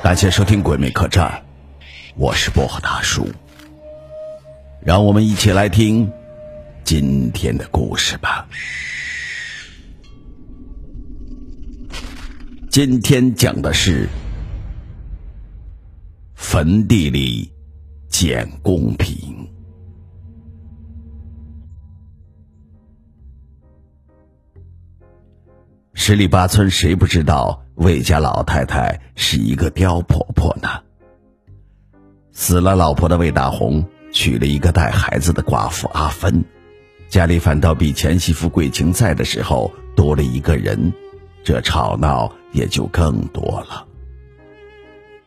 感谢收听《鬼魅客栈》，我是薄荷大叔。让我们一起来听今天的故事吧。今天讲的是坟地里捡贡品。十里八村谁不知道魏家老太太是一个刁婆婆呢？死了老婆的魏大红娶了一个带孩子的寡妇阿芬，家里反倒比前媳妇桂琴在的时候多了一个人，这吵闹也就更多了。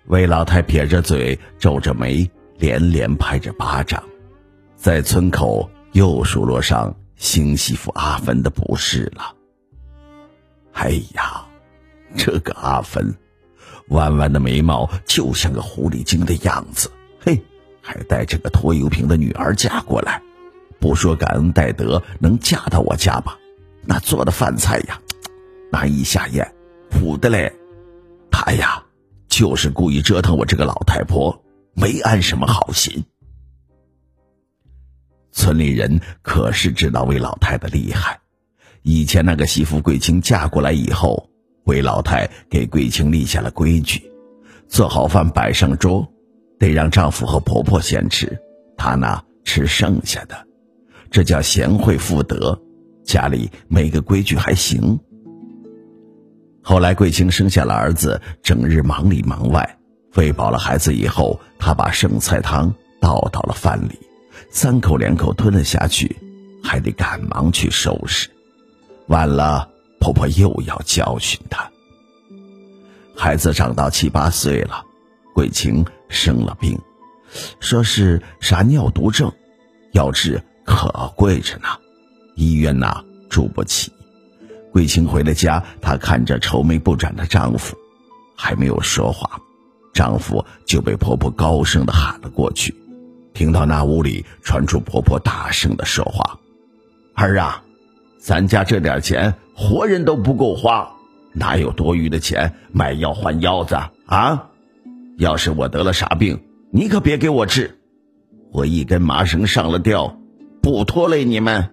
魏老太撇着嘴，皱着眉，连连拍着巴掌，在村口又数落上新媳妇阿芬的不是了。哎呀，这个阿芬，弯弯的眉毛就像个狐狸精的样子，嘿，还带着个拖油瓶的女儿嫁过来，不说感恩戴德，能嫁到我家吧？那做的饭菜呀，难以下咽，苦的嘞。他呀，就是故意折腾我这个老太婆，没安什么好心。村里人可是知道魏老太的厉害。以前那个媳妇桂清嫁过来以后，魏老太给桂清立下了规矩：做好饭摆上桌，得让丈夫和婆婆先吃，她呢吃剩下的。这叫贤惠妇德，家里没个规矩还行。后来桂清生下了儿子，整日忙里忙外，喂饱了孩子以后，她把剩菜汤倒到了饭里，三口两口吞了下去，还得赶忙去收拾。晚了，婆婆又要教训她。孩子长到七八岁了，桂清生了病，说是啥尿毒症，要治可贵着呢，医院呐住不起。桂清回了家，她看着愁眉不展的丈夫，还没有说话，丈夫就被婆婆高声的喊了过去。听到那屋里传出婆婆大声的说话：“儿啊！”咱家这点钱，活人都不够花，哪有多余的钱买药换腰子啊？要是我得了啥病，你可别给我治，我一根麻绳上了吊，不拖累你们。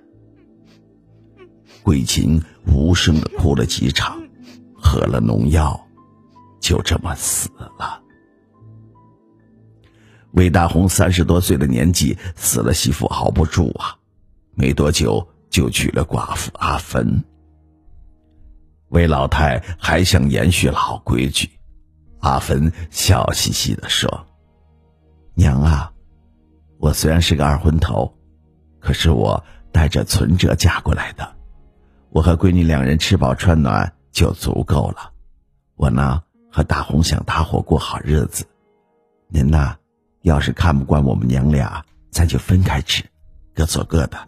桂琴无声的哭了几场，喝了农药，就这么死了。魏大红三十多岁的年纪，死了媳妇熬不住啊，没多久。就娶了寡妇阿芬。魏老太还想延续老规矩，阿芬笑嘻嘻的说：“娘啊，我虽然是个二婚头，可是我带着存折嫁过来的，我和闺女两人吃饱穿暖就足够了。我呢和大红想搭伙过好日子，您呐，要是看不惯我们娘俩，咱就分开吃，各做各的。”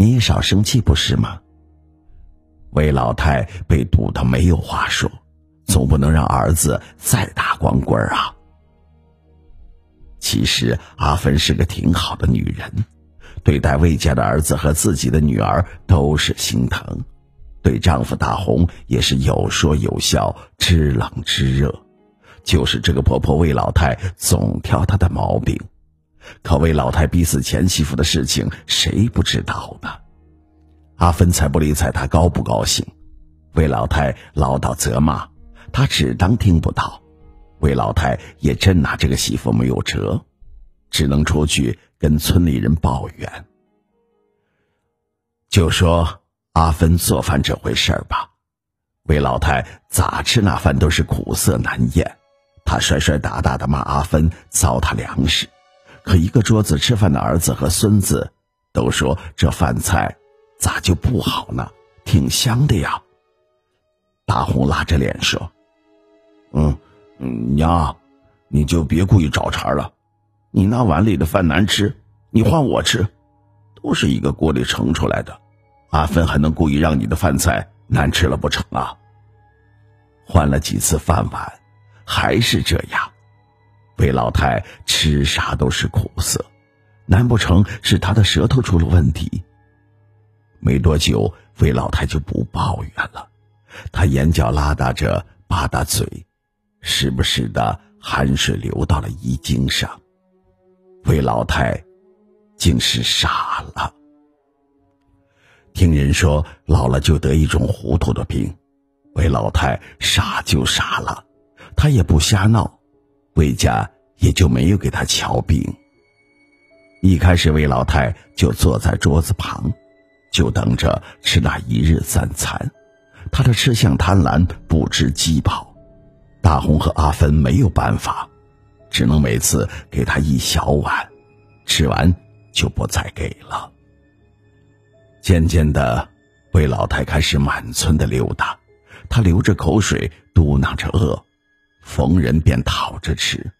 你也少生气不是吗？魏老太被堵得没有话说，总不能让儿子再打光棍啊。其实阿芬是个挺好的女人，对待魏家的儿子和自己的女儿都是心疼，对丈夫大红也是有说有笑，知冷知热。就是这个婆婆魏老太总挑她的毛病。可魏老太逼死前媳妇的事情，谁不知道呢？阿芬才不理睬他高不高兴。魏老太唠叨责骂，他只当听不到。魏老太也真拿这个媳妇没有辙，只能出去跟村里人抱怨。就说阿芬做饭这回事儿吧，魏老太咋吃那饭都是苦涩难咽，她摔摔打打的骂阿芬糟蹋粮食。可一个桌子吃饭的儿子和孙子，都说这饭菜咋就不好呢？挺香的呀。大红拉着脸说：“嗯，娘，你就别故意找茬了。你那碗里的饭难吃，你换我吃，都是一个锅里盛出来的。阿芬还能故意让你的饭菜难吃了不成啊？换了几次饭碗，还是这样。”魏老太吃啥都是苦涩，难不成是她的舌头出了问题？没多久，魏老太就不抱怨了，她眼角拉搭着吧嗒嘴，时不时的汗水流到了衣襟上。魏老太竟是傻了。听人说老了就得一种糊涂的病，魏老太傻就傻了，她也不瞎闹，魏家也就没有给他瞧病。一开始魏老太就坐在桌子旁，就等着吃那一日三餐。他的吃相贪婪，不知饥饱。大红和阿芬没有办法，只能每次给他一小碗，吃完就不再给了。渐渐的，魏老太开始满村的溜达，她流着口水，嘟囔着饿，逢人便讨着吃。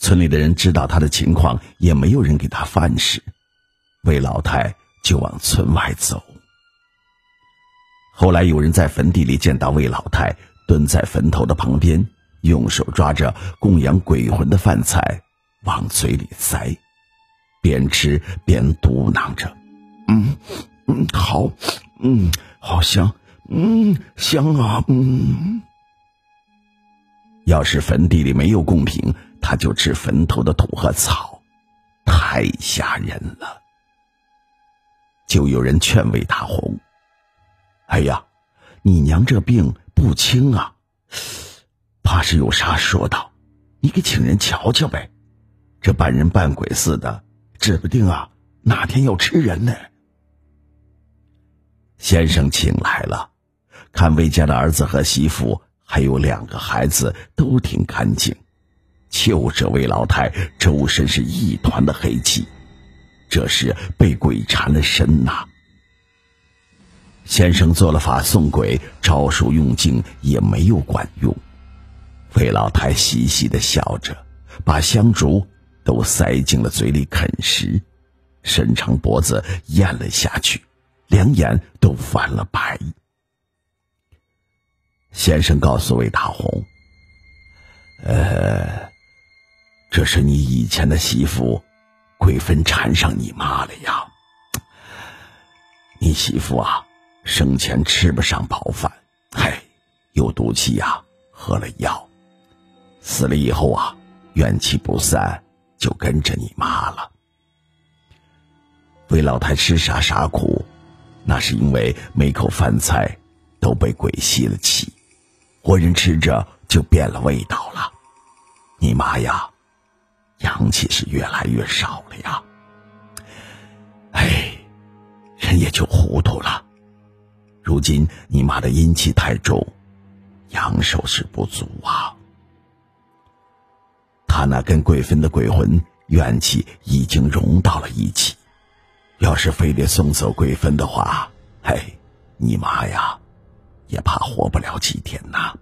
村里的人知道他的情况，也没有人给他饭食，魏老太就往村外走。后来有人在坟地里见到魏老太蹲在坟头的旁边，用手抓着供养鬼魂的饭菜往嘴里塞，边吃边嘟囔着：“嗯。”嗯，好，嗯，好香，嗯，香啊，嗯。要是坟地里没有贡品，他就吃坟头的土和草，太吓人了。就有人劝慰大红：“哎呀，你娘这病不轻啊，怕是有啥说道，你给请人瞧瞧呗。这半人半鬼似的，指不定啊哪天要吃人呢。”先生请来了，看魏家的儿子和媳妇还有两个孩子都挺干净，就这魏老太周身是一团的黑气，这是被鬼缠了身呐。先生做了法送鬼，招数用尽也没有管用。魏老太嘻嘻的笑着，把香烛都塞进了嘴里啃食，伸长脖子咽了下去。两眼都翻了白。先生告诉魏大红：“呃，这是你以前的媳妇，鬼魂缠上你妈了呀。你媳妇啊，生前吃不上饱饭，嗨，有毒气呀，喝了药，死了以后啊，怨气不散，就跟着你妈了。魏老太吃啥啥苦。”那是因为每口饭菜都被鬼吸了气，活人吃着就变了味道了。你妈呀，阳气是越来越少了呀。哎，人也就糊涂了。如今你妈的阴气太重，阳寿是不足啊。他那跟鬼分的鬼魂怨气已经融到了一起。要是非得送走鬼魂的话，嘿，你妈呀，也怕活不了几天呐。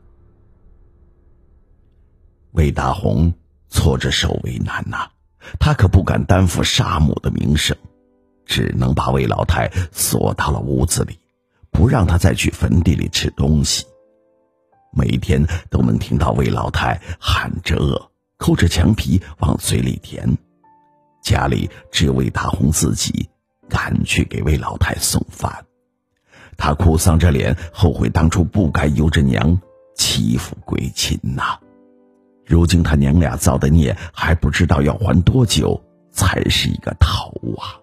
魏大红搓着手为难呐，他可不敢担负杀母的名声，只能把魏老太锁到了屋子里，不让他再去坟地里吃东西。每天都能听到魏老太喊着饿，抠着墙皮往嘴里填。家里只有魏大红自己。赶去给魏老太送饭，他哭丧着脸，后悔当初不该由着娘欺负桂琴呐。如今他娘俩造的孽，还不知道要还多久才是一个头啊！